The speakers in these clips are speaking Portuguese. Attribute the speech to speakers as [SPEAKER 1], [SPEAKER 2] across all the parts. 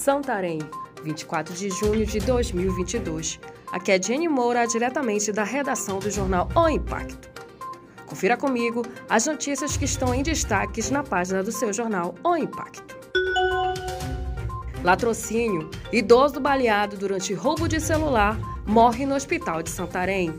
[SPEAKER 1] Santarém, 24 de junho de 2022. Aqui é Jenny Moura, diretamente da redação do jornal O Impacto. Confira comigo as notícias que estão em destaques na página do seu jornal O Impacto. Latrocínio: idoso baleado durante roubo de celular morre no hospital de Santarém.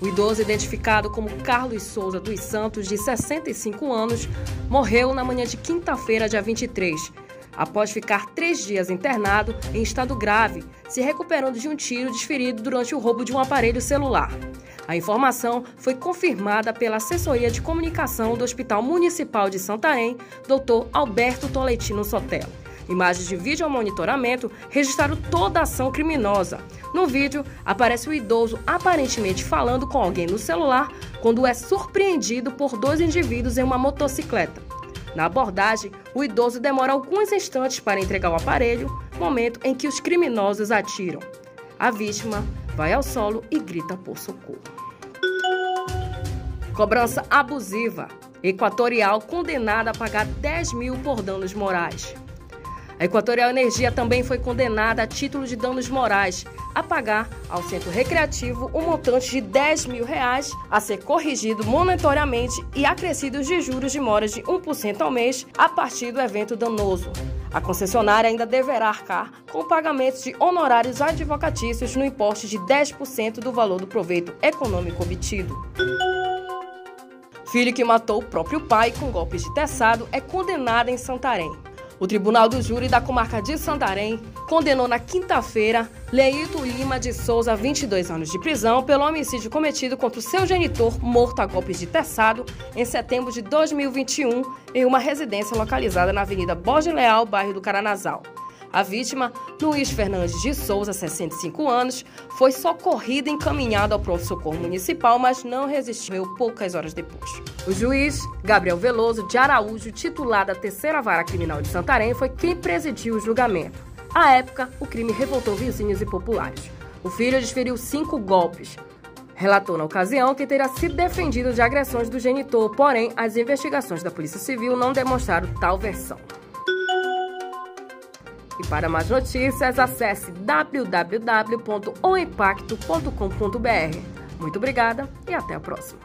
[SPEAKER 1] O idoso, identificado como Carlos Souza dos Santos, de 65 anos, morreu na manhã de quinta-feira, dia 23, após ficar três dias internado em estado grave, se recuperando de um tiro desferido durante o roubo de um aparelho celular. A informação foi confirmada pela assessoria de comunicação do Hospital Municipal de Santarém, Dr. Alberto Toletino Sotelo. Imagens de vídeo monitoramento registraram toda a ação criminosa. No vídeo, aparece o idoso aparentemente falando com alguém no celular quando é surpreendido por dois indivíduos em uma motocicleta. Na abordagem, o idoso demora alguns instantes para entregar o aparelho, momento em que os criminosos atiram. A vítima vai ao solo e grita por socorro. Cobrança abusiva. Equatorial condenada a pagar 10 mil por danos morais. A Equatorial Energia também foi condenada a título de danos morais a pagar ao centro recreativo um montante de 10 mil reais a ser corrigido monetariamente e acrescidos de juros de mora de 1% ao mês a partir do evento danoso. A concessionária ainda deverá arcar com pagamentos de honorários advocatícios no importe de 10% do valor do proveito econômico obtido. Filho que matou o próprio pai com golpes de teçado é condenado em Santarém. O Tribunal do Júri da Comarca de Santarém condenou na quinta-feira Leito Lima de Souza, 22 anos de prisão, pelo homicídio cometido contra o seu genitor, morto a golpes de teçado, em setembro de 2021, em uma residência localizada na Avenida Borges Leal, bairro do Caranazal. A vítima, Luiz Fernandes de Souza, 65 anos, foi socorrida e encaminhada ao pronto-socorro municipal, mas não resistiu poucas horas depois. O juiz, Gabriel Veloso de Araújo, titular da Terceira Vara Criminal de Santarém, foi quem presidiu o julgamento. À época, o crime revoltou vizinhos e populares. O filho desferiu cinco golpes. Relatou na ocasião que teria sido defendido de agressões do genitor, porém, as investigações da Polícia Civil não demonstraram tal versão. E para mais notícias, acesse www.oimpacto.com.br. Muito obrigada e até a próxima.